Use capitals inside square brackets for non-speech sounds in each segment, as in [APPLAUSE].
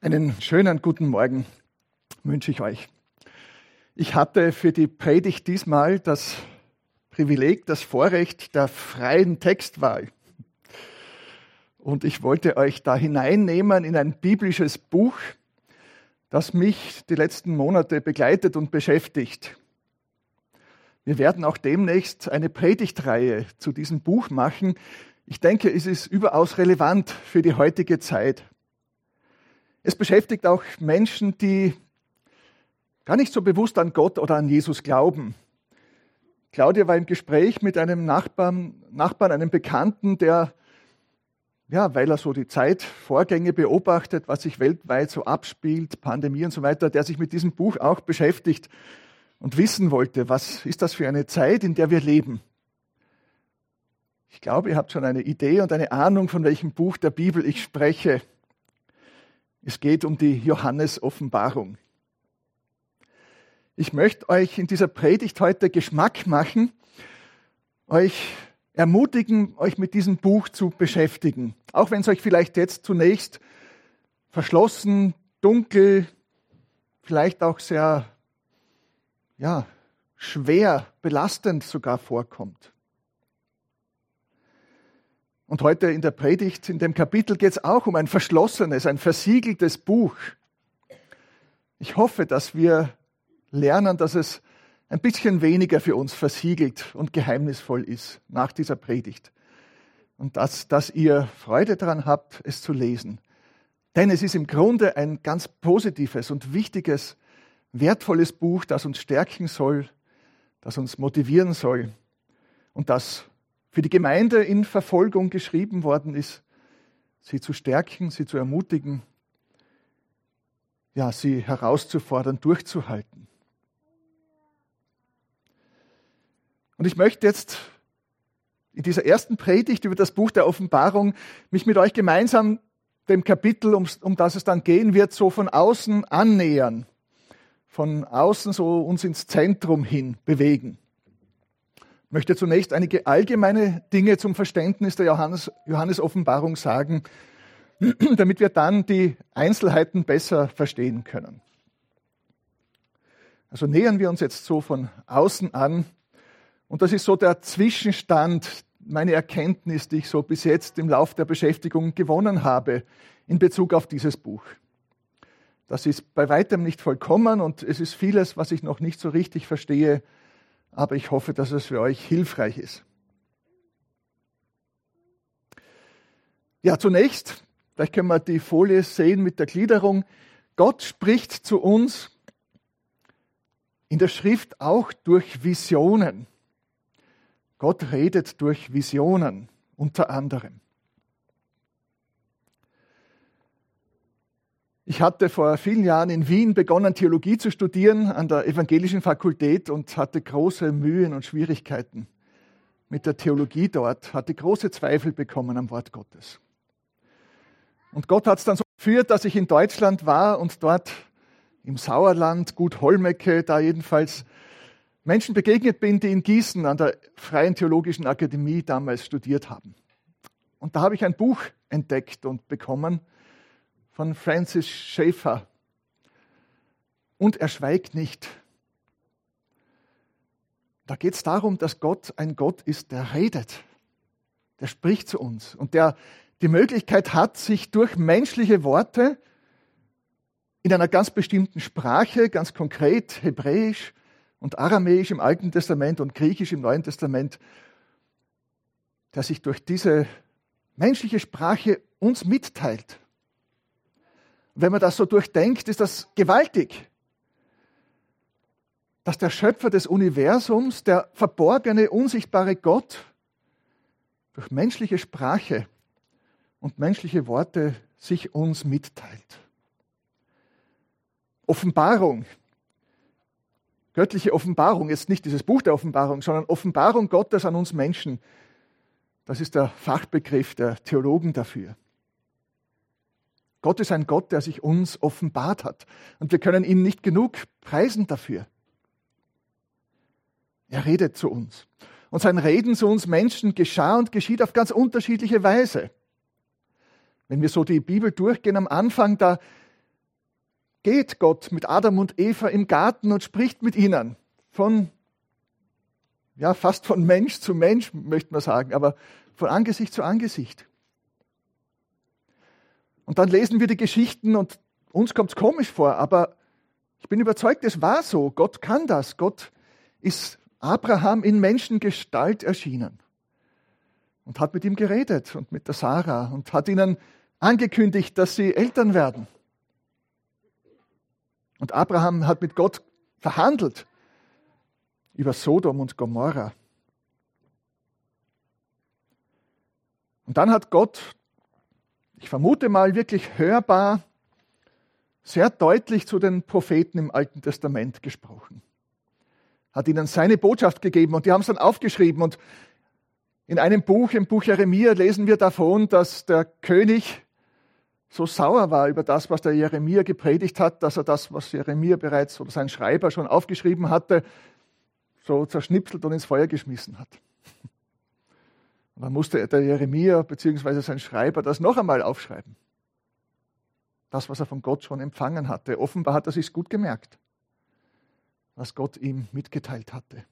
Einen schönen guten Morgen wünsche ich euch. Ich hatte für die Predigt diesmal das Privileg, das Vorrecht der freien Textwahl. Und ich wollte euch da hineinnehmen in ein biblisches Buch, das mich die letzten Monate begleitet und beschäftigt. Wir werden auch demnächst eine Predigtreihe zu diesem Buch machen. Ich denke, es ist überaus relevant für die heutige Zeit. Es beschäftigt auch Menschen, die gar nicht so bewusst an Gott oder an Jesus glauben. Claudia war im Gespräch mit einem Nachbarn, Nachbarn, einem Bekannten, der, ja, weil er so die Zeitvorgänge beobachtet, was sich weltweit so abspielt, Pandemie und so weiter, der sich mit diesem Buch auch beschäftigt und wissen wollte, was ist das für eine Zeit, in der wir leben. Ich glaube, ihr habt schon eine Idee und eine Ahnung, von welchem Buch der Bibel ich spreche. Es geht um die Johannes-Offenbarung. Ich möchte euch in dieser Predigt heute Geschmack machen, euch ermutigen, euch mit diesem Buch zu beschäftigen. Auch wenn es euch vielleicht jetzt zunächst verschlossen, dunkel, vielleicht auch sehr, ja, schwer, belastend sogar vorkommt. Und heute in der Predigt, in dem Kapitel geht es auch um ein verschlossenes, ein versiegeltes Buch. Ich hoffe, dass wir lernen, dass es ein bisschen weniger für uns versiegelt und geheimnisvoll ist nach dieser Predigt. Und dass, dass ihr Freude daran habt, es zu lesen. Denn es ist im Grunde ein ganz positives und wichtiges, wertvolles Buch, das uns stärken soll, das uns motivieren soll und das für die Gemeinde in Verfolgung geschrieben worden ist, sie zu stärken, sie zu ermutigen, ja, sie herauszufordern, durchzuhalten. Und ich möchte jetzt in dieser ersten Predigt über das Buch der Offenbarung mich mit euch gemeinsam dem Kapitel, um, um das es dann gehen wird, so von außen annähern, von außen so uns ins Zentrum hin bewegen möchte zunächst einige allgemeine Dinge zum Verständnis der Johannes, Johannes Offenbarung sagen, [CLEARS THROAT] damit wir dann die Einzelheiten besser verstehen können. Also nähern wir uns jetzt so von außen an. Und das ist so der Zwischenstand, meine Erkenntnis, die ich so bis jetzt im Lauf der Beschäftigung gewonnen habe in Bezug auf dieses Buch. Das ist bei weitem nicht vollkommen und es ist vieles, was ich noch nicht so richtig verstehe, aber ich hoffe, dass es für euch hilfreich ist. Ja, zunächst, vielleicht können wir die Folie sehen mit der Gliederung. Gott spricht zu uns in der Schrift auch durch Visionen. Gott redet durch Visionen unter anderem. Ich hatte vor vielen Jahren in Wien begonnen, Theologie zu studieren an der Evangelischen Fakultät und hatte große Mühen und Schwierigkeiten mit der Theologie dort, hatte große Zweifel bekommen am Wort Gottes. Und Gott hat es dann so geführt, dass ich in Deutschland war und dort im Sauerland, gut Holmecke, da jedenfalls Menschen begegnet bin, die in Gießen an der Freien Theologischen Akademie damals studiert haben. Und da habe ich ein Buch entdeckt und bekommen, von Francis Schaeffer. Und er schweigt nicht. Da geht es darum, dass Gott ein Gott ist, der redet, der spricht zu uns und der die Möglichkeit hat, sich durch menschliche Worte in einer ganz bestimmten Sprache, ganz konkret Hebräisch und Aramäisch im Alten Testament und Griechisch im Neuen Testament, der sich durch diese menschliche Sprache uns mitteilt wenn man das so durchdenkt, ist das gewaltig. Dass der Schöpfer des Universums, der verborgene, unsichtbare Gott, durch menschliche Sprache und menschliche Worte sich uns mitteilt. Offenbarung, göttliche Offenbarung, jetzt nicht dieses Buch der Offenbarung, sondern Offenbarung Gottes an uns Menschen. Das ist der Fachbegriff der Theologen dafür. Gott ist ein Gott, der sich uns offenbart hat. Und wir können ihn nicht genug preisen dafür. Er redet zu uns. Und sein Reden zu uns Menschen geschah und geschieht auf ganz unterschiedliche Weise. Wenn wir so die Bibel durchgehen am Anfang, da geht Gott mit Adam und Eva im Garten und spricht mit ihnen. Von, ja, fast von Mensch zu Mensch, möchte man sagen, aber von Angesicht zu Angesicht. Und dann lesen wir die Geschichten und uns kommt es komisch vor, aber ich bin überzeugt, es war so. Gott kann das. Gott ist Abraham in Menschengestalt erschienen und hat mit ihm geredet und mit der Sarah und hat ihnen angekündigt, dass sie Eltern werden. Und Abraham hat mit Gott verhandelt über Sodom und Gomorra. Und dann hat Gott, ich vermute mal wirklich hörbar, sehr deutlich zu den Propheten im Alten Testament gesprochen. Hat ihnen seine Botschaft gegeben und die haben es dann aufgeschrieben. Und in einem Buch, im Buch Jeremia, lesen wir davon, dass der König so sauer war über das, was der Jeremia gepredigt hat, dass er das, was Jeremia bereits oder sein Schreiber schon aufgeschrieben hatte, so zerschnipselt und ins Feuer geschmissen hat. Und dann musste der Jeremia bzw. sein Schreiber das noch einmal aufschreiben. Das, was er von Gott schon empfangen hatte. Offenbar hat er sich gut gemerkt, was Gott ihm mitgeteilt hatte.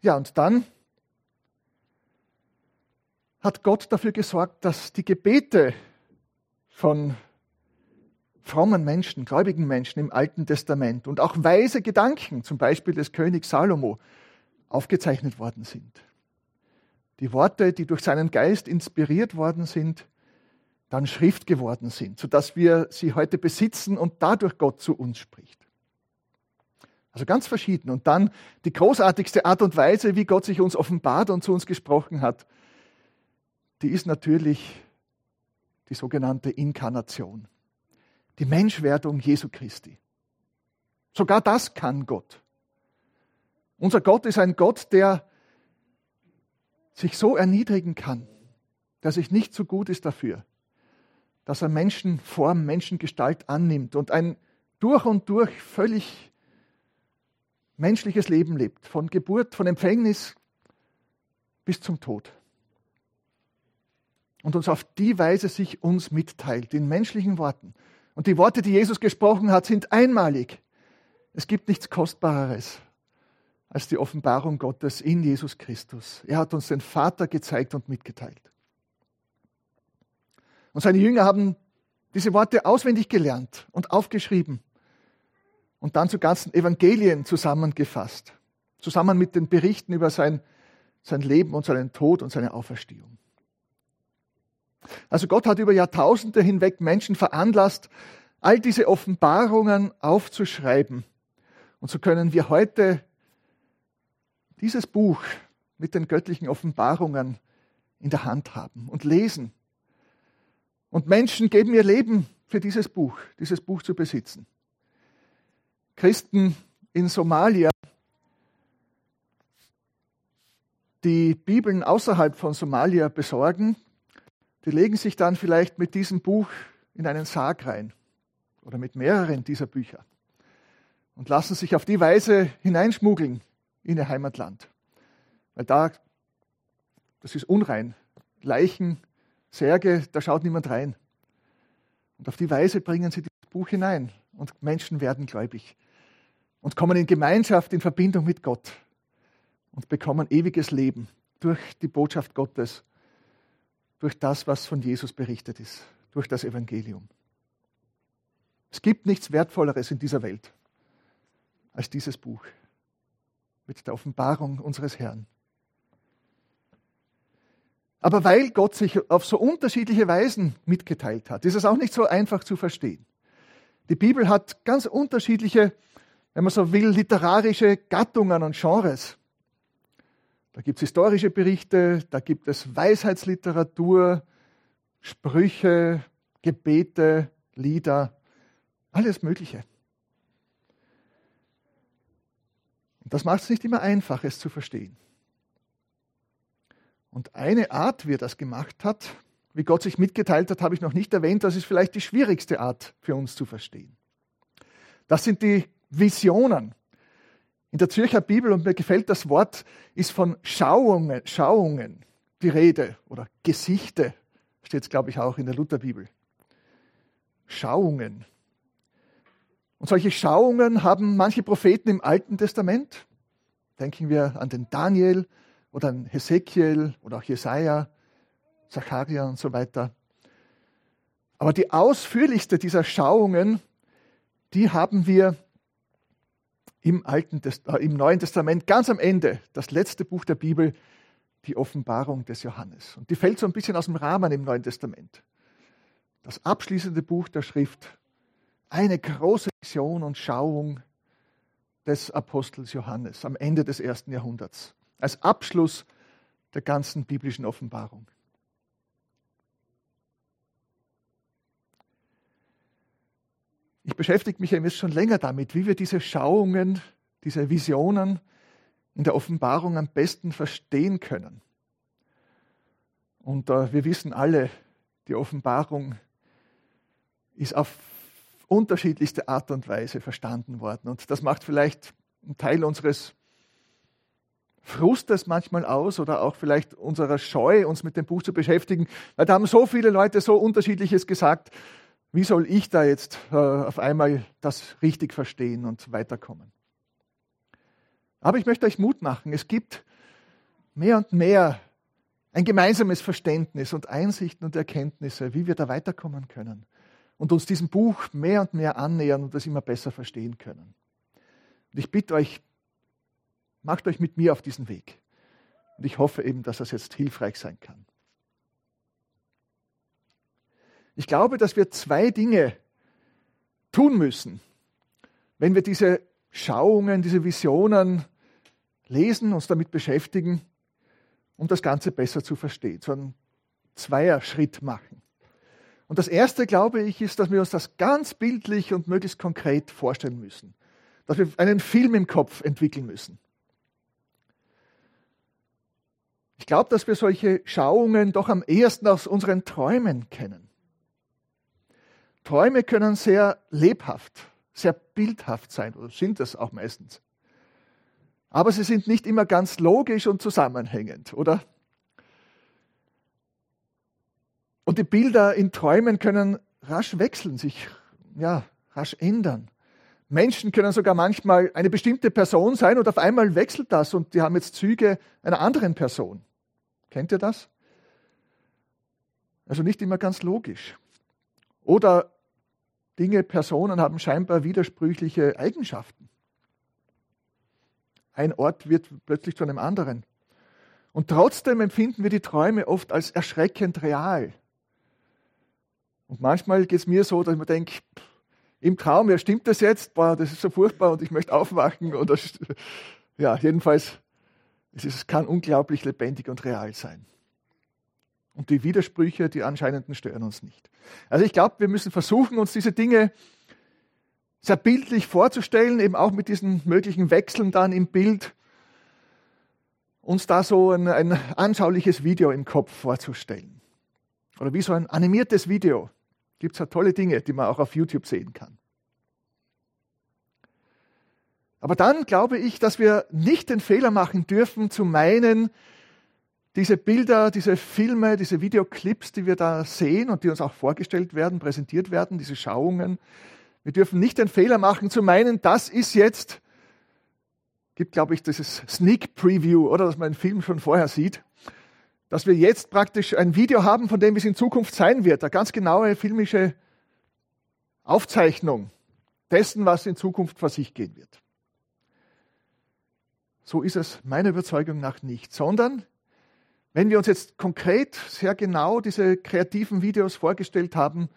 Ja, und dann hat Gott dafür gesorgt, dass die Gebete von frommen Menschen, gläubigen Menschen im Alten Testament und auch weise Gedanken, zum Beispiel des Königs Salomo, aufgezeichnet worden sind. Die Worte, die durch seinen Geist inspiriert worden sind, dann Schrift geworden sind, sodass wir sie heute besitzen und dadurch Gott zu uns spricht. Also ganz verschieden. Und dann die großartigste Art und Weise, wie Gott sich uns offenbart und zu uns gesprochen hat, die ist natürlich die sogenannte Inkarnation, die Menschwerdung Jesu Christi. Sogar das kann Gott. Unser Gott ist ein Gott, der sich so erniedrigen kann, der sich nicht so gut ist dafür, dass er Menschenform, Menschengestalt annimmt und ein durch und durch völlig menschliches Leben lebt, von Geburt, von Empfängnis bis zum Tod. Und uns auf die Weise sich uns mitteilt, in menschlichen Worten. Und die Worte, die Jesus gesprochen hat, sind einmalig. Es gibt nichts Kostbareres als die Offenbarung Gottes in Jesus Christus. Er hat uns den Vater gezeigt und mitgeteilt. Und seine Jünger haben diese Worte auswendig gelernt und aufgeschrieben und dann zu ganzen Evangelien zusammengefasst, zusammen mit den Berichten über sein, sein Leben und seinen Tod und seine Auferstehung. Also Gott hat über Jahrtausende hinweg Menschen veranlasst, all diese Offenbarungen aufzuschreiben. Und so können wir heute dieses Buch mit den göttlichen Offenbarungen in der Hand haben und lesen. Und Menschen geben ihr Leben für dieses Buch, dieses Buch zu besitzen. Christen in Somalia, die Bibeln außerhalb von Somalia besorgen, die legen sich dann vielleicht mit diesem Buch in einen Sarg rein oder mit mehreren dieser Bücher und lassen sich auf die Weise hineinschmuggeln in ihr Heimatland. Weil da, das ist unrein. Leichen, Särge, da schaut niemand rein. Und auf die Weise bringen sie dieses Buch hinein und Menschen werden gläubig und kommen in Gemeinschaft, in Verbindung mit Gott und bekommen ewiges Leben durch die Botschaft Gottes, durch das, was von Jesus berichtet ist, durch das Evangelium. Es gibt nichts Wertvolleres in dieser Welt als dieses Buch mit der Offenbarung unseres Herrn. Aber weil Gott sich auf so unterschiedliche Weisen mitgeteilt hat, ist es auch nicht so einfach zu verstehen. Die Bibel hat ganz unterschiedliche wenn man so will, literarische Gattungen und Genres. Da gibt es historische Berichte, da gibt es Weisheitsliteratur, Sprüche, Gebete, Lieder, alles Mögliche. Und das macht es nicht immer einfach, es zu verstehen. Und eine Art, wie er das gemacht hat, wie Gott sich mitgeteilt hat, habe ich noch nicht erwähnt, das ist vielleicht die schwierigste Art für uns zu verstehen. Das sind die Visionen. In der Zürcher Bibel, und mir gefällt das Wort, ist von Schauungen, Schauungen. die Rede oder Gesichte steht es, glaube ich, auch in der Lutherbibel. Schauungen. Und solche Schauungen haben manche Propheten im Alten Testament. Denken wir an den Daniel oder an Hesekiel oder auch Jesaja, Zacharia und so weiter. Aber die ausführlichste dieser Schauungen, die haben wir im, Alten, äh, im Neuen Testament, ganz am Ende, das letzte Buch der Bibel, die Offenbarung des Johannes. Und die fällt so ein bisschen aus dem Rahmen im Neuen Testament. Das abschließende Buch der Schrift, eine große Vision und Schauung des Apostels Johannes am Ende des ersten Jahrhunderts, als Abschluss der ganzen biblischen Offenbarung. Ich beschäftige mich ja jetzt schon länger damit, wie wir diese Schauungen, diese Visionen in der Offenbarung am besten verstehen können. Und äh, wir wissen alle, die Offenbarung ist auf unterschiedlichste Art und Weise verstanden worden. Und das macht vielleicht einen Teil unseres Frustes manchmal aus oder auch vielleicht unserer Scheu, uns mit dem Buch zu beschäftigen, weil da haben so viele Leute so unterschiedliches gesagt. Wie soll ich da jetzt äh, auf einmal das richtig verstehen und weiterkommen? Aber ich möchte euch Mut machen. Es gibt mehr und mehr ein gemeinsames Verständnis und Einsichten und Erkenntnisse, wie wir da weiterkommen können und uns diesem Buch mehr und mehr annähern und das immer besser verstehen können. Und ich bitte euch, macht euch mit mir auf diesen Weg. Und ich hoffe eben, dass das jetzt hilfreich sein kann. Ich glaube, dass wir zwei Dinge tun müssen, wenn wir diese Schauungen, diese Visionen lesen, uns damit beschäftigen, um das Ganze besser zu verstehen, so einen Zweier-Schritt machen. Und das Erste, glaube ich, ist, dass wir uns das ganz bildlich und möglichst konkret vorstellen müssen. Dass wir einen Film im Kopf entwickeln müssen. Ich glaube, dass wir solche Schauungen doch am ehesten aus unseren Träumen kennen. Träume können sehr lebhaft, sehr bildhaft sein, oder sind es auch meistens. Aber sie sind nicht immer ganz logisch und zusammenhängend, oder? Und die Bilder in Träumen können rasch wechseln, sich ja, rasch ändern. Menschen können sogar manchmal eine bestimmte Person sein und auf einmal wechselt das und die haben jetzt Züge einer anderen Person. Kennt ihr das? Also nicht immer ganz logisch. Oder Dinge, Personen haben scheinbar widersprüchliche Eigenschaften. Ein Ort wird plötzlich zu einem anderen. Und trotzdem empfinden wir die Träume oft als erschreckend real. Und manchmal geht es mir so, dass ich mir denke, im Traum, ja, stimmt das jetzt? Boah, das ist so furchtbar und ich möchte aufwachen. Oder, [LAUGHS] ja, jedenfalls, es kann unglaublich lebendig und real sein. Und die Widersprüche, die anscheinenden, stören uns nicht. Also ich glaube, wir müssen versuchen, uns diese Dinge sehr bildlich vorzustellen, eben auch mit diesen möglichen Wechseln dann im Bild, uns da so ein, ein anschauliches Video im Kopf vorzustellen. Oder wie so ein animiertes Video. Gibt es ja tolle Dinge, die man auch auf YouTube sehen kann. Aber dann glaube ich, dass wir nicht den Fehler machen dürfen, zu meinen, diese Bilder, diese Filme, diese Videoclips, die wir da sehen und die uns auch vorgestellt werden, präsentiert werden, diese Schauungen, wir dürfen nicht den Fehler machen, zu meinen, das ist jetzt, gibt glaube ich dieses Sneak Preview, oder dass man einen Film schon vorher sieht, dass wir jetzt praktisch ein Video haben, von dem es in Zukunft sein wird, eine ganz genaue filmische Aufzeichnung dessen, was in Zukunft vor sich gehen wird. So ist es meiner Überzeugung nach nicht, sondern wenn wir uns jetzt konkret sehr genau diese kreativen Videos vorgestellt haben,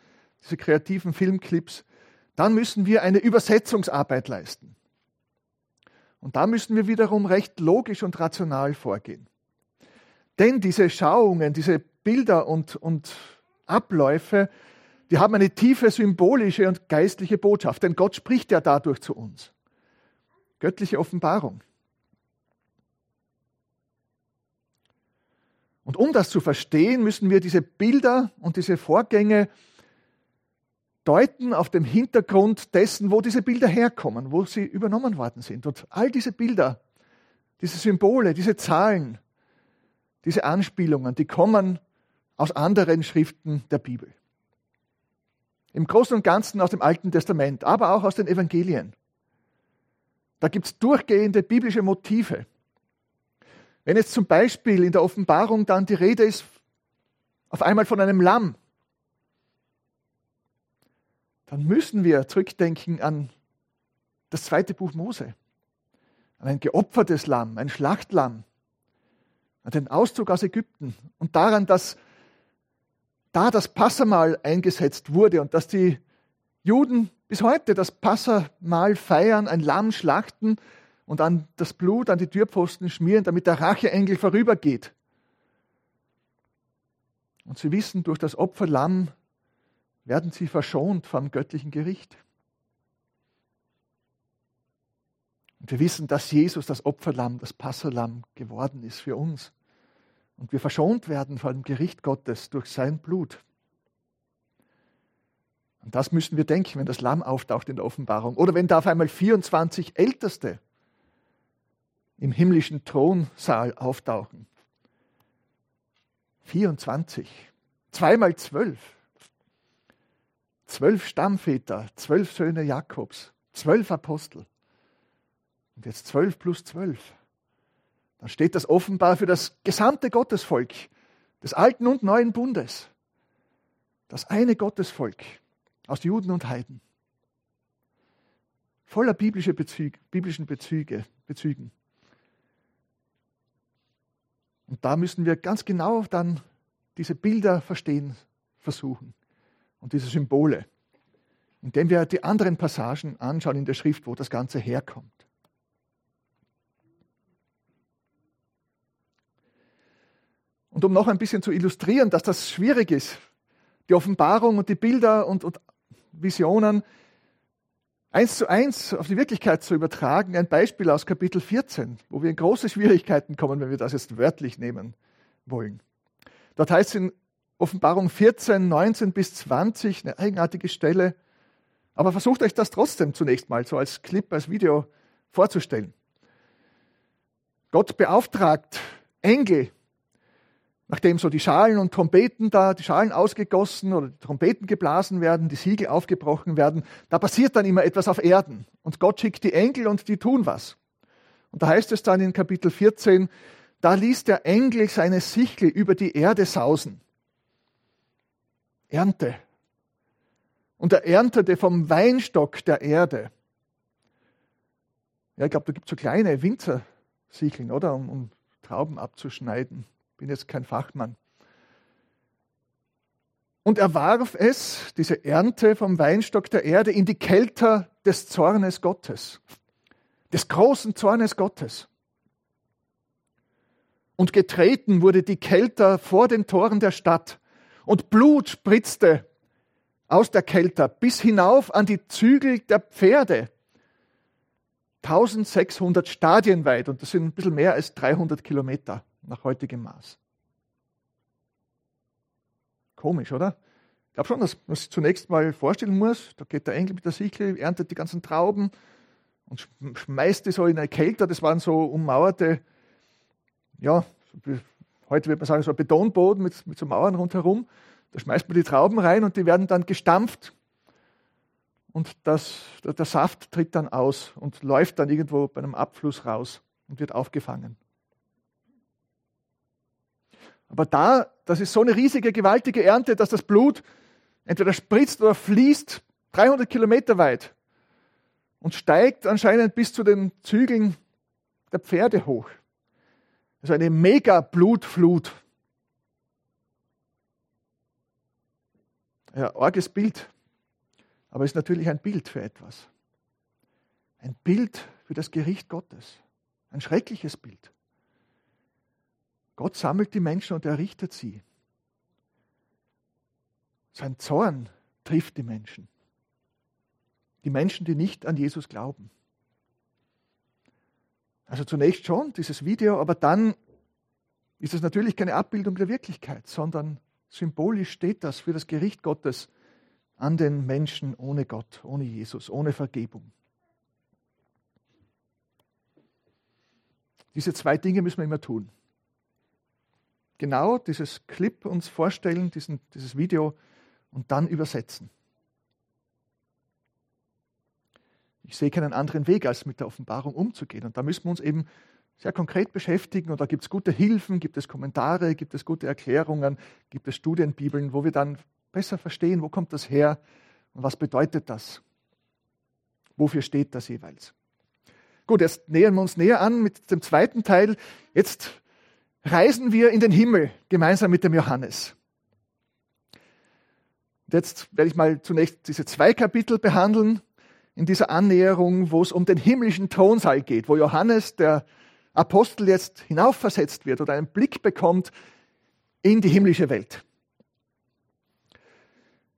diese kreativen Filmclips, dann müssen wir eine Übersetzungsarbeit leisten. Und da müssen wir wiederum recht logisch und rational vorgehen. Denn diese Schauungen, diese Bilder und, und Abläufe, die haben eine tiefe symbolische und geistliche Botschaft, denn Gott spricht ja dadurch zu uns. Göttliche Offenbarung. Und um das zu verstehen, müssen wir diese Bilder und diese Vorgänge deuten auf dem Hintergrund dessen, wo diese Bilder herkommen, wo sie übernommen worden sind. Und all diese Bilder, diese Symbole, diese Zahlen, diese Anspielungen, die kommen aus anderen Schriften der Bibel. Im Großen und Ganzen aus dem Alten Testament, aber auch aus den Evangelien. Da gibt es durchgehende biblische Motive. Wenn jetzt zum Beispiel in der Offenbarung dann die Rede ist auf einmal von einem Lamm, dann müssen wir zurückdenken an das zweite Buch Mose, an ein geopfertes Lamm, ein Schlachtlamm, an den Auszug aus Ägypten und daran, dass da das Passamal eingesetzt wurde und dass die Juden bis heute das Passamal feiern, ein Lamm schlachten und an das Blut an die Türpfosten schmieren, damit der Racheengel vorübergeht. Und sie wissen, durch das Opferlamm werden sie verschont vom göttlichen Gericht. Und wir wissen, dass Jesus das Opferlamm, das Passalam geworden ist für uns. Und wir verschont werden vor dem Gericht Gottes durch sein Blut. Und das müssen wir denken, wenn das Lamm auftaucht in der Offenbarung. Oder wenn da auf einmal 24 Älteste im himmlischen Thronsaal auftauchen. 24. Zweimal zwölf. Zwölf Stammväter, zwölf Söhne Jakobs, zwölf Apostel. Und jetzt zwölf plus zwölf. Dann steht das offenbar für das gesamte Gottesvolk des alten und neuen Bundes. Das eine Gottesvolk aus Juden und Heiden. Voller biblische Bezüge, biblischen Bezüge, Bezügen. Und da müssen wir ganz genau dann diese Bilder verstehen versuchen und diese Symbole, indem wir die anderen Passagen anschauen in der Schrift, wo das Ganze herkommt. Und um noch ein bisschen zu illustrieren, dass das schwierig ist, die Offenbarung und die Bilder und, und Visionen eins zu eins auf die Wirklichkeit zu übertragen, ein Beispiel aus Kapitel 14, wo wir in große Schwierigkeiten kommen, wenn wir das jetzt wörtlich nehmen wollen. Dort heißt es in Offenbarung 14, 19 bis 20, eine eigenartige Stelle, aber versucht euch das trotzdem zunächst mal so als Clip, als Video vorzustellen. Gott beauftragt Engel, nachdem so die Schalen und Trompeten da, die Schalen ausgegossen oder die Trompeten geblasen werden, die Siegel aufgebrochen werden, da passiert dann immer etwas auf Erden. Und Gott schickt die Engel und die tun was. Und da heißt es dann in Kapitel 14, da ließ der Engel seine Sichel über die Erde sausen. Ernte. Und er erntete vom Weinstock der Erde. Ja, ich glaube, da gibt es so kleine Winzersicheln, oder? Um, um Trauben abzuschneiden bin jetzt kein Fachmann. Und er warf es, diese Ernte vom Weinstock der Erde, in die Kelter des Zornes Gottes, des großen Zornes Gottes. Und getreten wurde die Kelter vor den Toren der Stadt, und Blut spritzte aus der Kelter bis hinauf an die Zügel der Pferde. 1600 Stadien weit, und das sind ein bisschen mehr als 300 Kilometer nach heutigem Maß. Komisch, oder? Ich glaube schon, dass man sich zunächst mal vorstellen muss, da geht der Engel mit der Sichel, erntet die ganzen Trauben und schmeißt die so in eine Kälte. Das waren so ummauerte, ja, heute würde man sagen, so ein Betonboden mit, mit so Mauern rundherum. Da schmeißt man die Trauben rein und die werden dann gestampft und das, der Saft tritt dann aus und läuft dann irgendwo bei einem Abfluss raus und wird aufgefangen. Aber da, das ist so eine riesige, gewaltige Ernte, dass das Blut entweder spritzt oder fließt 300 Kilometer weit und steigt anscheinend bis zu den Zügeln der Pferde hoch. Also eine mega Blutflut. Ja, arges Bild. Aber es ist natürlich ein Bild für etwas. Ein Bild für das Gericht Gottes. Ein schreckliches Bild. Gott sammelt die Menschen und errichtet sie. Sein Zorn trifft die Menschen. Die Menschen, die nicht an Jesus glauben. Also zunächst schon dieses Video, aber dann ist es natürlich keine Abbildung der Wirklichkeit, sondern symbolisch steht das für das Gericht Gottes an den Menschen ohne Gott, ohne Jesus, ohne Vergebung. Diese zwei Dinge müssen wir immer tun. Genau dieses Clip uns vorstellen, diesen, dieses Video und dann übersetzen. Ich sehe keinen anderen Weg, als mit der Offenbarung umzugehen. Und da müssen wir uns eben sehr konkret beschäftigen. Und da gibt es gute Hilfen, gibt es Kommentare, gibt es gute Erklärungen, gibt es Studienbibeln, wo wir dann besser verstehen, wo kommt das her und was bedeutet das? Wofür steht das jeweils? Gut, jetzt nähern wir uns näher an mit dem zweiten Teil. Jetzt reisen wir in den Himmel gemeinsam mit dem Johannes. Jetzt werde ich mal zunächst diese zwei Kapitel behandeln in dieser Annäherung, wo es um den himmlischen Thronsaal geht, wo Johannes, der Apostel, jetzt hinaufversetzt wird oder einen Blick bekommt in die himmlische Welt.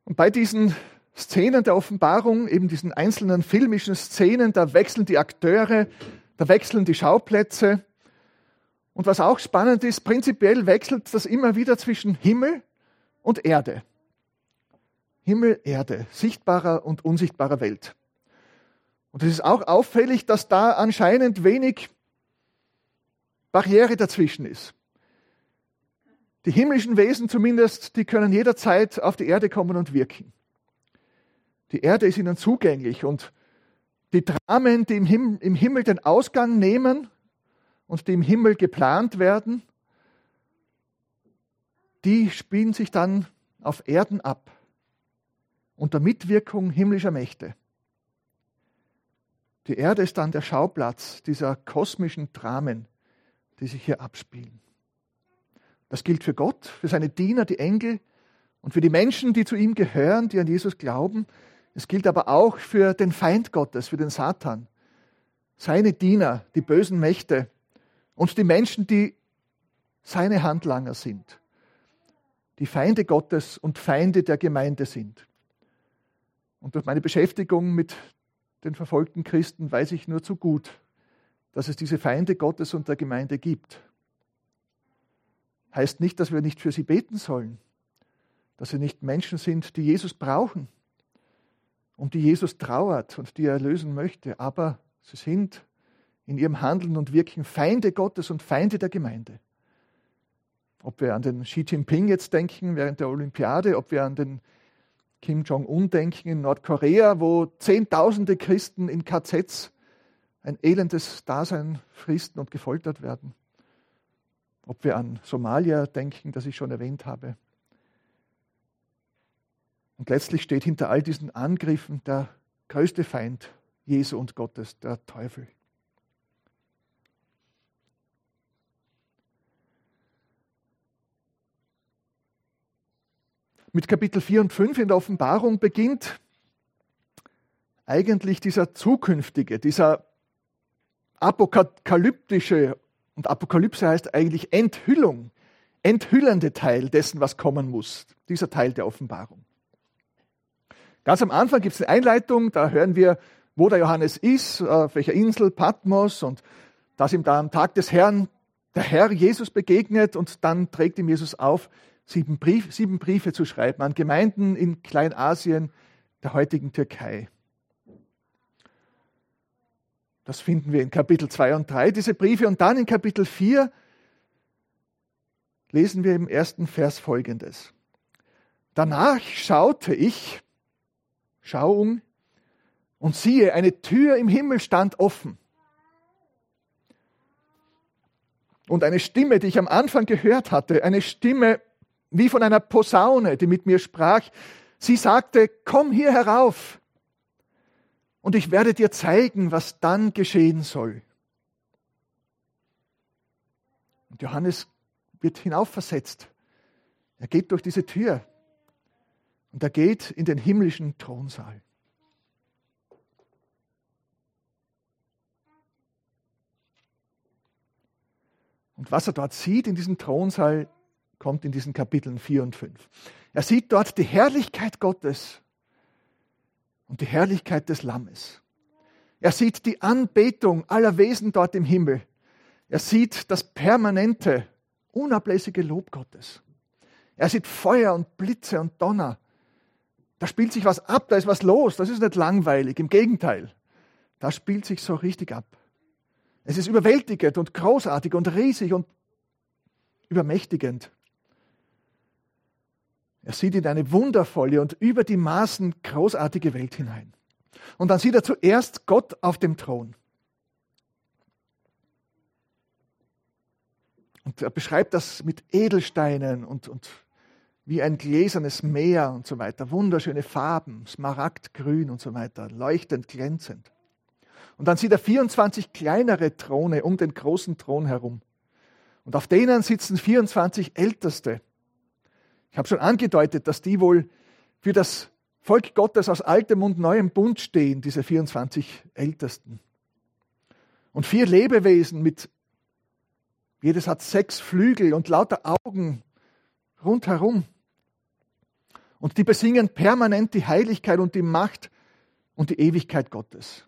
Und bei diesen Szenen der Offenbarung, eben diesen einzelnen filmischen Szenen, da wechseln die Akteure, da wechseln die Schauplätze. Und was auch spannend ist, prinzipiell wechselt das immer wieder zwischen Himmel und Erde. Himmel, Erde, sichtbarer und unsichtbarer Welt. Und es ist auch auffällig, dass da anscheinend wenig Barriere dazwischen ist. Die himmlischen Wesen zumindest, die können jederzeit auf die Erde kommen und wirken. Die Erde ist ihnen zugänglich und die Dramen, die im Himmel, den Ausgang nehmen und die im Himmel geplant werden, die spielen sich dann auf Erden ab unter Mitwirkung himmlischer Mächte. Die Erde ist dann der Schauplatz dieser kosmischen Dramen, die sich hier abspielen. Das gilt für Gott, für seine Diener, die Engel und für die Menschen, die zu ihm gehören, die an Jesus glauben. Es gilt aber auch für den Feind Gottes, für den Satan, seine Diener, die bösen Mächte und die Menschen, die seine Handlanger sind, die Feinde Gottes und Feinde der Gemeinde sind. Und durch meine Beschäftigung mit den verfolgten Christen weiß ich nur zu gut, dass es diese Feinde Gottes und der Gemeinde gibt. Heißt nicht, dass wir nicht für sie beten sollen, dass sie nicht Menschen sind, die Jesus brauchen, um die Jesus trauert und die er erlösen möchte, aber sie sind in ihrem Handeln und Wirken Feinde Gottes und Feinde der Gemeinde. Ob wir an den Xi Jinping jetzt denken während der Olympiade, ob wir an den Kim Jong-un denken in Nordkorea, wo Zehntausende Christen in KZs ein elendes Dasein fristen und gefoltert werden. Ob wir an Somalia denken, das ich schon erwähnt habe. Und letztlich steht hinter all diesen Angriffen der größte Feind Jesu und Gottes, der Teufel. Mit Kapitel 4 und 5 in der Offenbarung beginnt eigentlich dieser zukünftige, dieser apokalyptische, und Apokalypse heißt eigentlich Enthüllung, enthüllende Teil dessen, was kommen muss, dieser Teil der Offenbarung. Ganz am Anfang gibt es eine Einleitung, da hören wir, wo der Johannes ist, auf welcher Insel, Patmos, und dass ihm da am Tag des Herrn der Herr Jesus begegnet und dann trägt ihm Jesus auf, sieben, Brief, sieben Briefe zu schreiben an Gemeinden in Kleinasien, der heutigen Türkei. Das finden wir in Kapitel 2 und 3, diese Briefe. Und dann in Kapitel 4 lesen wir im ersten Vers folgendes. Danach schaute ich, Schauung, und siehe, eine Tür im Himmel stand offen. Und eine Stimme, die ich am Anfang gehört hatte, eine Stimme wie von einer Posaune, die mit mir sprach. Sie sagte, komm hier herauf und ich werde dir zeigen, was dann geschehen soll. Und Johannes wird hinaufversetzt. Er geht durch diese Tür und er geht in den himmlischen Thronsaal. Und was er dort sieht in diesem Thronsaal, kommt in diesen Kapiteln 4 und 5. Er sieht dort die Herrlichkeit Gottes und die Herrlichkeit des Lammes. Er sieht die Anbetung aller Wesen dort im Himmel. Er sieht das permanente, unablässige Lob Gottes. Er sieht Feuer und Blitze und Donner. Da spielt sich was ab, da ist was los. Das ist nicht langweilig, im Gegenteil. Da spielt sich so richtig ab. Es ist überwältigend und großartig und riesig und übermächtigend. Er sieht in eine wundervolle und über die Maßen großartige Welt hinein. Und dann sieht er zuerst Gott auf dem Thron. Und er beschreibt das mit Edelsteinen und, und wie ein gläsernes Meer und so weiter. Wunderschöne Farben, smaragdgrün und so weiter, leuchtend, glänzend. Und dann sieht er 24 kleinere Throne um den großen Thron herum. Und auf denen sitzen 24 Älteste. Ich habe schon angedeutet, dass die wohl für das Volk Gottes aus altem und neuem Bund stehen, diese 24 Ältesten. Und vier Lebewesen mit, jedes hat sechs Flügel und lauter Augen rundherum. Und die besingen permanent die Heiligkeit und die Macht und die Ewigkeit Gottes.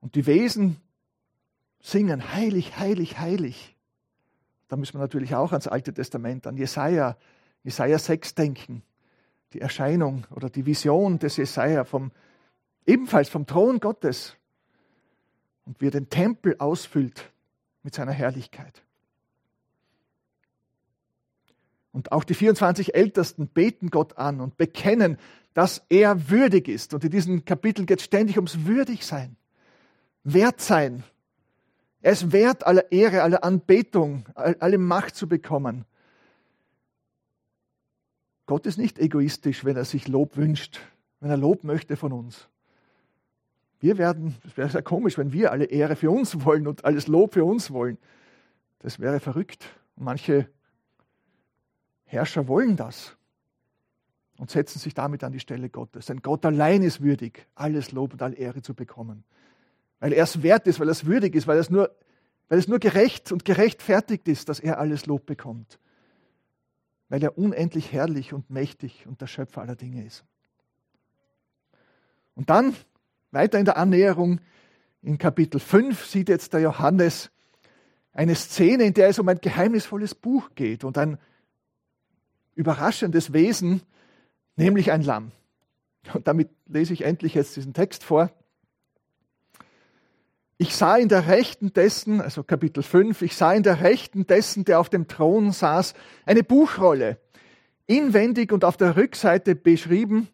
Und die Wesen singen heilig, heilig, heilig. Da müssen wir natürlich auch ans Alte Testament, an Jesaja, Jesaja 6 denken. Die Erscheinung oder die Vision des Jesaja vom, ebenfalls vom Thron Gottes. Und wie er den Tempel ausfüllt mit seiner Herrlichkeit. Und auch die 24 Ältesten beten Gott an und bekennen, dass er würdig ist. Und in diesen Kapiteln geht es ständig ums Würdigsein, Wertsein. Er ist wert aller Ehre, aller Anbetung, alle Macht zu bekommen. Gott ist nicht egoistisch, wenn er sich Lob wünscht, wenn er Lob möchte von uns. Wir werden, es wäre sehr komisch, wenn wir alle Ehre für uns wollen und alles Lob für uns wollen. Das wäre verrückt. Manche Herrscher wollen das und setzen sich damit an die Stelle Gottes. Denn Gott allein ist würdig, alles Lob und all Ehre zu bekommen. Weil er es wert ist, weil er es würdig ist, weil es nur, weil es nur gerecht und gerechtfertigt ist, dass er alles Lob bekommt. Weil er unendlich herrlich und mächtig und der Schöpfer aller Dinge ist. Und dann, weiter in der Annäherung, in Kapitel 5 sieht jetzt der Johannes eine Szene, in der es um ein geheimnisvolles Buch geht und ein überraschendes Wesen, nämlich ein Lamm. Und damit lese ich endlich jetzt diesen Text vor. Ich sah in der Rechten dessen, also Kapitel 5, ich sah in der Rechten dessen, der auf dem Thron saß, eine Buchrolle, inwendig und auf der Rückseite beschrieben,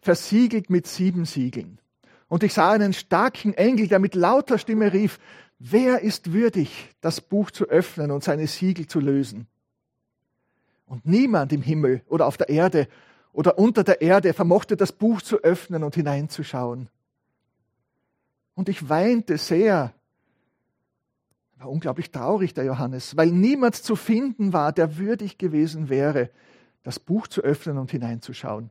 versiegelt mit sieben Siegeln. Und ich sah einen starken Engel, der mit lauter Stimme rief, wer ist würdig, das Buch zu öffnen und seine Siegel zu lösen? Und niemand im Himmel oder auf der Erde oder unter der Erde vermochte das Buch zu öffnen und hineinzuschauen. Und ich weinte sehr. War unglaublich traurig, der Johannes, weil niemand zu finden war, der würdig gewesen wäre, das Buch zu öffnen und hineinzuschauen.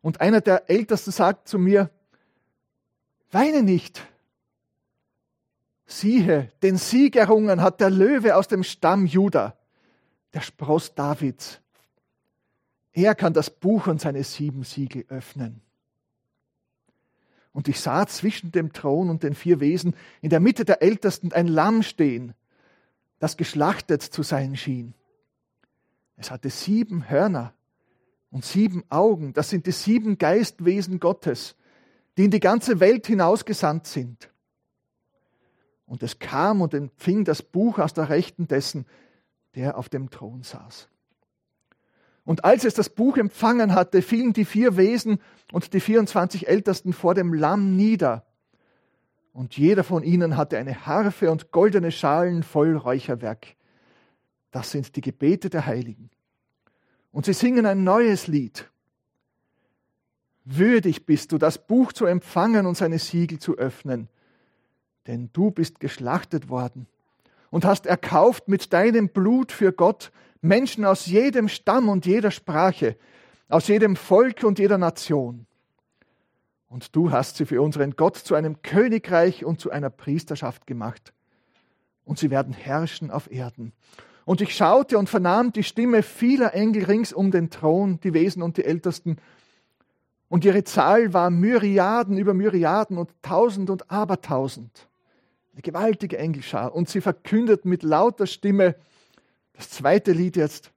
Und einer der Ältesten sagt zu mir, weine nicht. Siehe, den Sieg errungen hat der Löwe aus dem Stamm Juda der Spross Davids. Er kann das Buch und seine sieben Siegel öffnen. Und ich sah zwischen dem Thron und den vier Wesen in der Mitte der Ältesten ein Lamm stehen, das geschlachtet zu sein schien. Es hatte sieben Hörner und sieben Augen. Das sind die sieben Geistwesen Gottes, die in die ganze Welt hinausgesandt sind. Und es kam und empfing das Buch aus der Rechten dessen, der auf dem Thron saß. Und als es das Buch empfangen hatte, fielen die vier Wesen und die 24 Ältesten vor dem Lamm nieder. Und jeder von ihnen hatte eine Harfe und goldene Schalen voll Räucherwerk. Das sind die Gebete der Heiligen. Und sie singen ein neues Lied. Würdig bist du, das Buch zu empfangen und seine Siegel zu öffnen, denn du bist geschlachtet worden und hast erkauft mit deinem Blut für Gott Menschen aus jedem Stamm und jeder Sprache, aus jedem Volk und jeder Nation. Und du hast sie für unseren Gott zu einem Königreich und zu einer Priesterschaft gemacht. Und sie werden herrschen auf Erden. Und ich schaute und vernahm die Stimme vieler Engel rings um den Thron, die Wesen und die Ältesten. Und ihre Zahl war Myriaden über Myriaden und Tausend und Abertausend eine gewaltige Engelschar. Und sie verkündet mit lauter Stimme, das zweite Lied jetzt,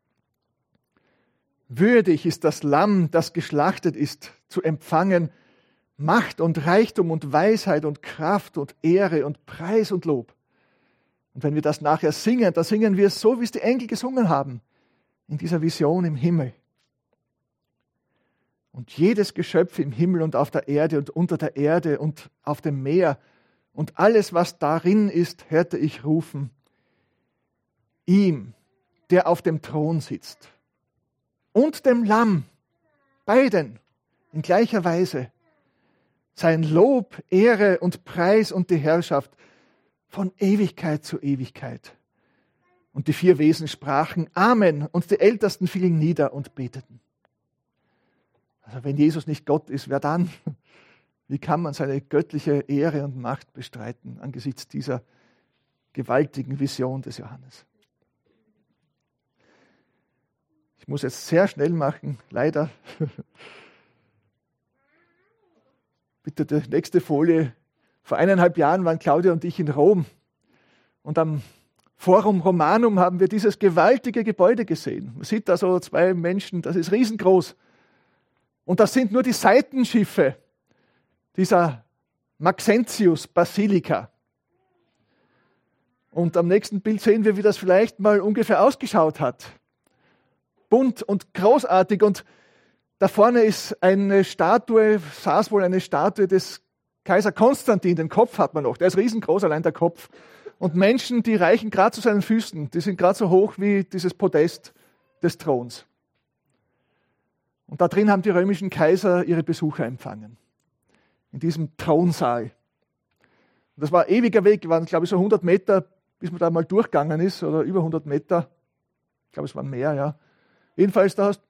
würdig ist das Lamm, das geschlachtet ist, zu empfangen Macht und Reichtum und Weisheit und Kraft und Ehre und Preis und Lob. Und wenn wir das nachher singen, dann singen wir es so, wie es die Engel gesungen haben, in dieser Vision im Himmel. Und jedes Geschöpf im Himmel und auf der Erde und unter der Erde und auf dem Meer und alles, was darin ist, hörte ich rufen, ihm, der auf dem Thron sitzt, und dem Lamm, beiden in gleicher Weise, sein Lob, Ehre und Preis und die Herrschaft von Ewigkeit zu Ewigkeit. Und die vier Wesen sprachen Amen, und die Ältesten fielen nieder und beteten. Also wenn Jesus nicht Gott ist, wer dann? Wie kann man seine göttliche Ehre und Macht bestreiten angesichts dieser gewaltigen Vision des Johannes? Ich muss jetzt sehr schnell machen, leider. [LAUGHS] Bitte die nächste Folie. Vor eineinhalb Jahren waren Claudia und ich in Rom und am Forum Romanum haben wir dieses gewaltige Gebäude gesehen. Man sieht da so zwei Menschen, das ist riesengroß. Und das sind nur die Seitenschiffe dieser Maxentius Basilika. Und am nächsten Bild sehen wir, wie das vielleicht mal ungefähr ausgeschaut hat. Bunt und großartig. Und da vorne ist eine Statue, saß wohl eine Statue des Kaiser Konstantin. Den Kopf hat man noch. Der ist riesengroß, allein der Kopf. Und Menschen, die reichen gerade zu seinen Füßen. Die sind gerade so hoch wie dieses Podest des Throns. Und da drin haben die römischen Kaiser ihre Besucher empfangen. In diesem Thronsaal. Und das war ein ewiger Weg, waren glaube ich so 100 Meter, bis man da mal durchgegangen ist, oder über 100 Meter. Ich glaube, es waren mehr, ja. Jedenfalls, da hast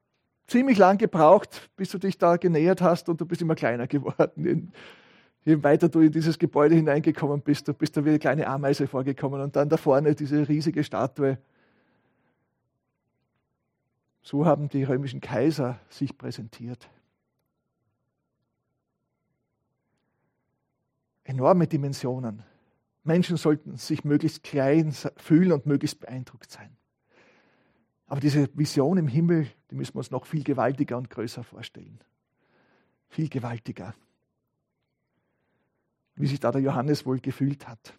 ziemlich lang gebraucht, bis du dich da genähert hast und du bist immer kleiner geworden. Je weiter du in dieses Gebäude hineingekommen bist, du bist da wie eine kleine Ameise vorgekommen und dann da vorne diese riesige Statue so haben die römischen Kaiser sich präsentiert. Enorme Dimensionen. Menschen sollten sich möglichst klein fühlen und möglichst beeindruckt sein. Aber diese Vision im Himmel, die müssen wir uns noch viel gewaltiger und größer vorstellen. Viel gewaltiger. Wie sich da der Johannes wohl gefühlt hat.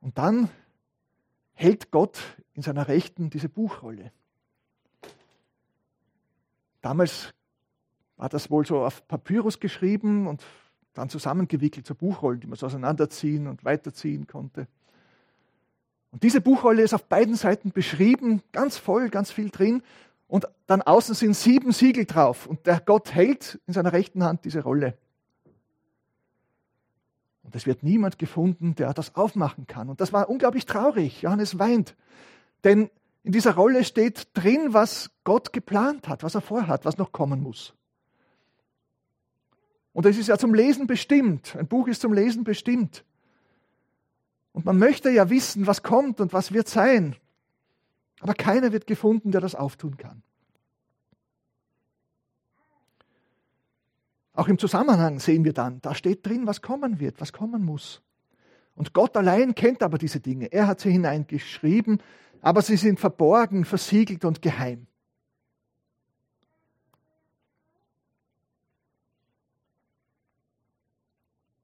Und dann hält Gott in seiner Rechten diese Buchrolle. Damals war das wohl so auf Papyrus geschrieben und dann zusammengewickelt zur Buchrolle, die man so auseinanderziehen und weiterziehen konnte. Und diese Buchrolle ist auf beiden Seiten beschrieben, ganz voll, ganz viel drin. Und dann außen sind sieben Siegel drauf. Und der Gott hält in seiner rechten Hand diese Rolle. Und es wird niemand gefunden, der das aufmachen kann. Und das war unglaublich traurig. Johannes weint. Denn in dieser Rolle steht drin, was Gott geplant hat, was er vorhat, was noch kommen muss. Und es ist ja zum Lesen bestimmt. Ein Buch ist zum Lesen bestimmt. Und man möchte ja wissen, was kommt und was wird sein. Aber keiner wird gefunden, der das auftun kann. Auch im Zusammenhang sehen wir dann, da steht drin, was kommen wird, was kommen muss. Und Gott allein kennt aber diese Dinge. Er hat sie hineingeschrieben, aber sie sind verborgen, versiegelt und geheim.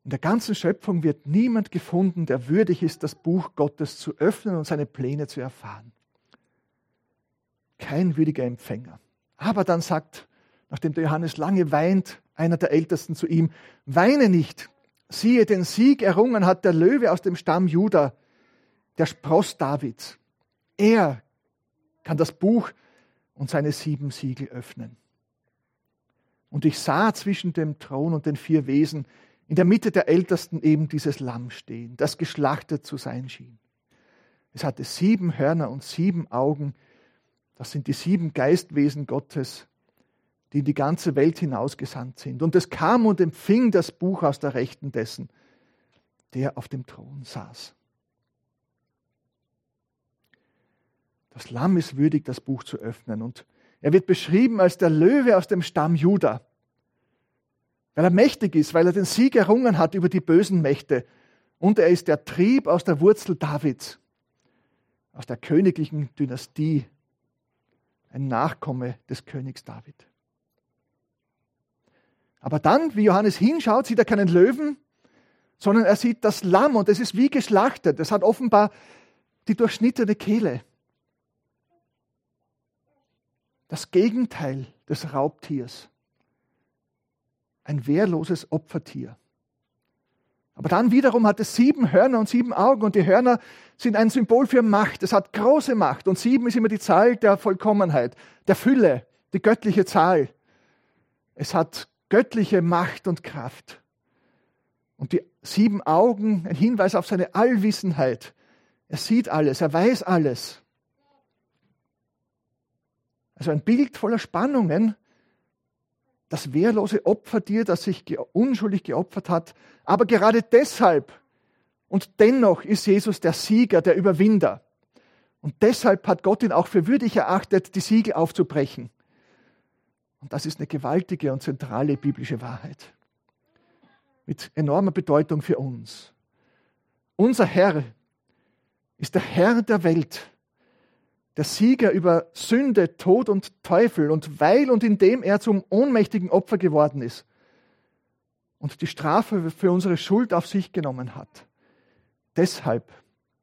In der ganzen Schöpfung wird niemand gefunden, der würdig ist, das Buch Gottes zu öffnen und seine Pläne zu erfahren. Kein würdiger Empfänger. Aber dann sagt, nachdem der Johannes lange weint, einer der Ältesten zu ihm, weine nicht, siehe, den Sieg errungen hat der Löwe aus dem Stamm Juda, der Spross Davids. Er kann das Buch und seine sieben Siegel öffnen. Und ich sah zwischen dem Thron und den vier Wesen in der Mitte der Ältesten eben dieses Lamm stehen, das geschlachtet zu sein schien. Es hatte sieben Hörner und sieben Augen. Das sind die sieben Geistwesen Gottes, die in die ganze Welt hinausgesandt sind. Und es kam und empfing das Buch aus der Rechten dessen, der auf dem Thron saß. Das Lamm ist würdig, das Buch zu öffnen. Und er wird beschrieben als der Löwe aus dem Stamm Juda, weil er mächtig ist, weil er den Sieg errungen hat über die bösen Mächte. Und er ist der Trieb aus der Wurzel Davids, aus der königlichen Dynastie, ein Nachkomme des Königs David. Aber dann, wie Johannes hinschaut, sieht er keinen Löwen, sondern er sieht das Lamm und es ist wie geschlachtet. Es hat offenbar die durchschnittene Kehle. Das Gegenteil des Raubtiers. Ein wehrloses Opfertier. Aber dann wiederum hat es sieben Hörner und sieben Augen und die Hörner sind ein Symbol für Macht. Es hat große Macht und sieben ist immer die Zahl der Vollkommenheit, der Fülle, die göttliche Zahl. Es hat göttliche Macht und Kraft. Und die sieben Augen, ein Hinweis auf seine Allwissenheit. Er sieht alles, er weiß alles. Also ein Bild voller Spannungen, das wehrlose Opfertier, das sich unschuldig geopfert hat. Aber gerade deshalb und dennoch ist Jesus der Sieger, der Überwinder. Und deshalb hat Gott ihn auch für würdig erachtet, die Siegel aufzubrechen. Und das ist eine gewaltige und zentrale biblische Wahrheit. Mit enormer Bedeutung für uns. Unser Herr ist der Herr der Welt der Sieger über Sünde, Tod und Teufel und weil und indem er zum ohnmächtigen Opfer geworden ist und die Strafe für unsere Schuld auf sich genommen hat. Deshalb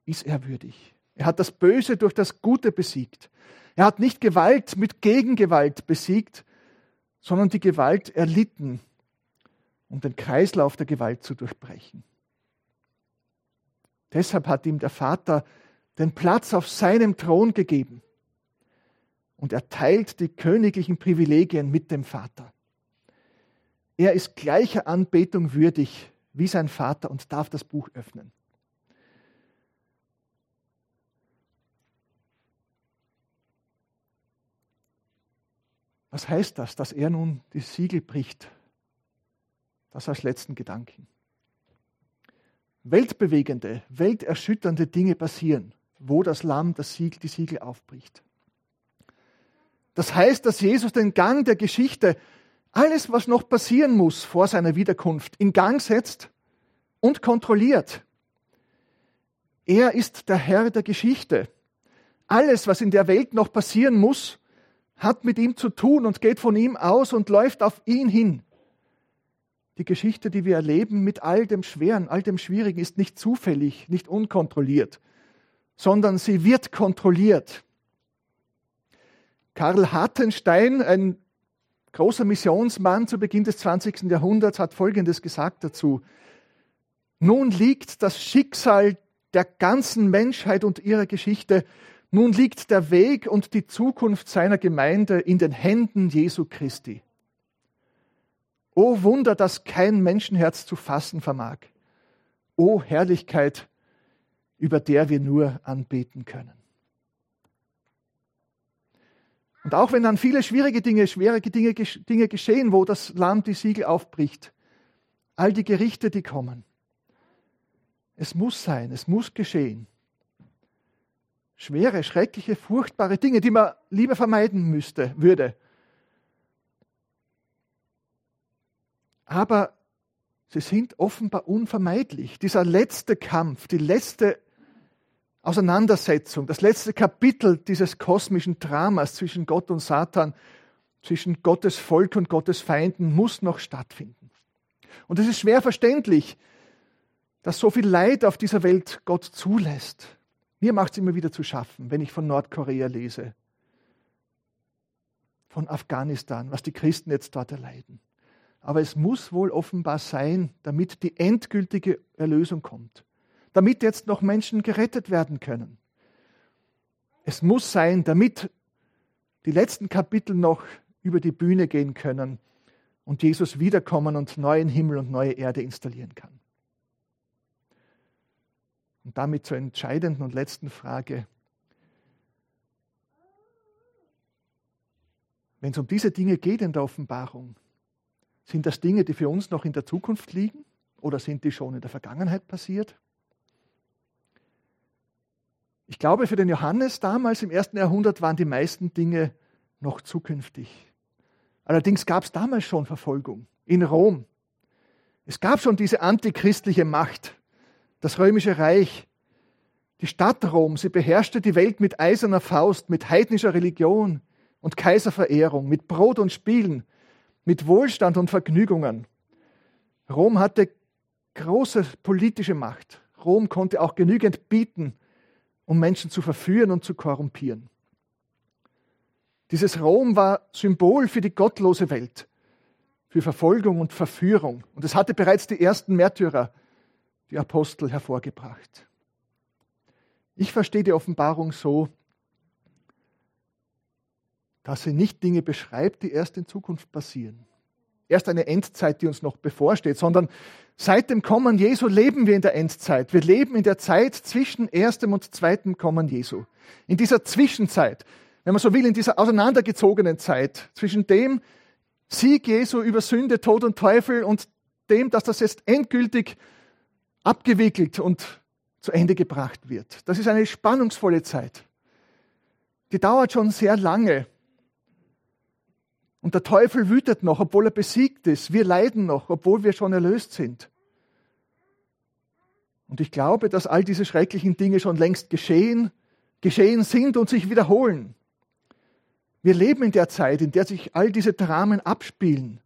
ist er würdig. Er hat das Böse durch das Gute besiegt. Er hat nicht Gewalt mit Gegengewalt besiegt, sondern die Gewalt erlitten, um den Kreislauf der Gewalt zu durchbrechen. Deshalb hat ihm der Vater den Platz auf seinem Thron gegeben. Und er teilt die königlichen Privilegien mit dem Vater. Er ist gleicher Anbetung würdig wie sein Vater und darf das Buch öffnen. Was heißt das, dass er nun die Siegel bricht? Das als letzten Gedanken. Weltbewegende, welterschütternde Dinge passieren wo das Lamm das Siegel, die Siegel aufbricht. Das heißt, dass Jesus den Gang der Geschichte, alles, was noch passieren muss vor seiner Wiederkunft, in Gang setzt und kontrolliert. Er ist der Herr der Geschichte. Alles, was in der Welt noch passieren muss, hat mit ihm zu tun und geht von ihm aus und läuft auf ihn hin. Die Geschichte, die wir erleben mit all dem Schweren, all dem Schwierigen, ist nicht zufällig, nicht unkontrolliert, sondern sie wird kontrolliert. Karl Hartenstein, ein großer Missionsmann zu Beginn des 20. Jahrhunderts, hat Folgendes gesagt dazu. Nun liegt das Schicksal der ganzen Menschheit und ihrer Geschichte, nun liegt der Weg und die Zukunft seiner Gemeinde in den Händen Jesu Christi. O Wunder, das kein Menschenherz zu fassen vermag. O Herrlichkeit, über der wir nur anbeten können. Und auch wenn dann viele schwierige Dinge, schwere Dinge, Dinge geschehen, wo das Lamm die Siegel aufbricht, all die Gerichte, die kommen, es muss sein, es muss geschehen. Schwere, schreckliche, furchtbare Dinge, die man lieber vermeiden müsste, würde. Aber sie sind offenbar unvermeidlich. Dieser letzte Kampf, die letzte Auseinandersetzung, das letzte Kapitel dieses kosmischen Dramas zwischen Gott und Satan, zwischen Gottes Volk und Gottes Feinden muss noch stattfinden. Und es ist schwer verständlich, dass so viel Leid auf dieser Welt Gott zulässt. Mir macht es immer wieder zu schaffen, wenn ich von Nordkorea lese, von Afghanistan, was die Christen jetzt dort erleiden. Aber es muss wohl offenbar sein, damit die endgültige Erlösung kommt damit jetzt noch Menschen gerettet werden können. Es muss sein, damit die letzten Kapitel noch über die Bühne gehen können und Jesus wiederkommen und neuen Himmel und neue Erde installieren kann. Und damit zur entscheidenden und letzten Frage. Wenn es um diese Dinge geht in der Offenbarung, sind das Dinge, die für uns noch in der Zukunft liegen oder sind die schon in der Vergangenheit passiert? Ich glaube, für den Johannes damals im ersten Jahrhundert waren die meisten Dinge noch zukünftig. Allerdings gab es damals schon Verfolgung in Rom. Es gab schon diese antichristliche Macht, das römische Reich, die Stadt Rom. Sie beherrschte die Welt mit eiserner Faust, mit heidnischer Religion und Kaiserverehrung, mit Brot und Spielen, mit Wohlstand und Vergnügungen. Rom hatte große politische Macht. Rom konnte auch genügend bieten, um Menschen zu verführen und zu korrumpieren. Dieses Rom war Symbol für die gottlose Welt, für Verfolgung und Verführung. Und es hatte bereits die ersten Märtyrer, die Apostel, hervorgebracht. Ich verstehe die Offenbarung so, dass sie nicht Dinge beschreibt, die erst in Zukunft passieren. Erst eine Endzeit, die uns noch bevorsteht, sondern seit dem Kommen Jesu leben wir in der Endzeit. Wir leben in der Zeit zwischen erstem und zweitem Kommen Jesu. In dieser Zwischenzeit, wenn man so will, in dieser auseinandergezogenen Zeit zwischen dem Sieg Jesu über Sünde, Tod und Teufel und dem, dass das jetzt endgültig abgewickelt und zu Ende gebracht wird. Das ist eine spannungsvolle Zeit. Die dauert schon sehr lange. Und der Teufel wütet noch, obwohl er besiegt ist. Wir leiden noch, obwohl wir schon erlöst sind. Und ich glaube, dass all diese schrecklichen Dinge schon längst geschehen, geschehen sind und sich wiederholen. Wir leben in der Zeit, in der sich all diese Dramen abspielen.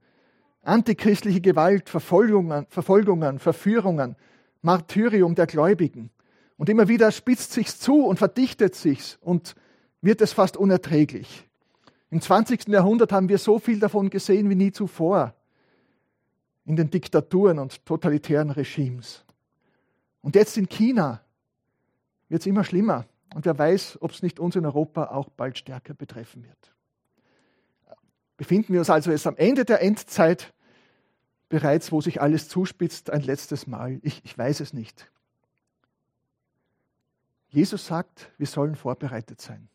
Antichristliche Gewalt, Verfolgungen, Verfolgungen, Verführungen, Martyrium der Gläubigen. Und immer wieder spitzt sich's zu und verdichtet sich's und wird es fast unerträglich. Im 20. Jahrhundert haben wir so viel davon gesehen wie nie zuvor in den Diktaturen und totalitären Regimes. Und jetzt in China wird es immer schlimmer. Und wer weiß, ob es nicht uns in Europa auch bald stärker betreffen wird. Befinden wir uns also jetzt am Ende der Endzeit bereits, wo sich alles zuspitzt, ein letztes Mal? Ich, ich weiß es nicht. Jesus sagt, wir sollen vorbereitet sein.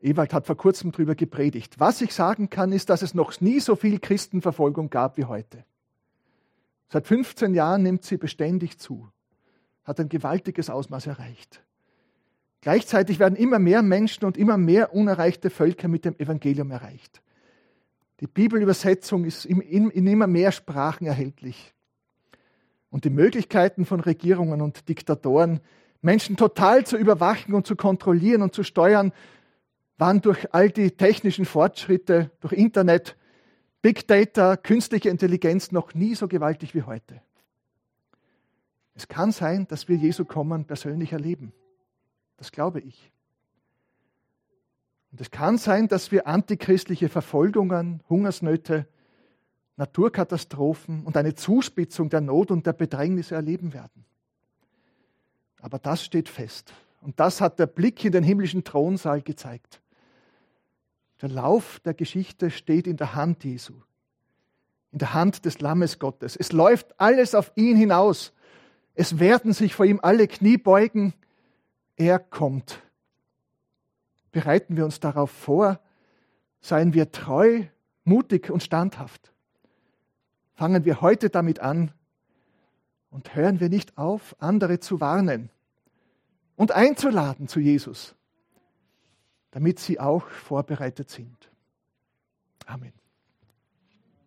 Ewald hat vor kurzem darüber gepredigt. Was ich sagen kann, ist, dass es noch nie so viel Christenverfolgung gab wie heute. Seit 15 Jahren nimmt sie beständig zu, hat ein gewaltiges Ausmaß erreicht. Gleichzeitig werden immer mehr Menschen und immer mehr unerreichte Völker mit dem Evangelium erreicht. Die Bibelübersetzung ist in, immer mehr Sprachen erhältlich. Und die Möglichkeiten von Regierungen und Diktatoren, Menschen total zu überwachen und zu kontrollieren und zu steuern, waren durch all die technischen Fortschritte, durch Internet, Big Data, künstliche Intelligenz noch nie so gewaltig wie heute. Es kann sein, dass wir Jesu Kommen persönlich erleben. Das glaube ich. Und es kann sein, dass wir antichristliche Verfolgungen, Hungersnöte, Naturkatastrophen und eine Zuspitzung der Not und der Bedrängnisse erleben werden. Aber das steht fest. Und das hat der Blick in den himmlischen Thronsaal gezeigt. Der Lauf der Geschichte steht in der Hand Jesu, in der Hand des Lammes Gottes. Es läuft alles auf ihn hinaus. Es werden sich vor ihm alle Knie beugen. Er kommt. Bereiten wir uns darauf vor, seien wir treu, mutig und standhaft. Fangen wir heute damit an und hören wir nicht auf, andere zu warnen und einzuladen zu Jesus damit sie auch vorbereitet sind. Amen.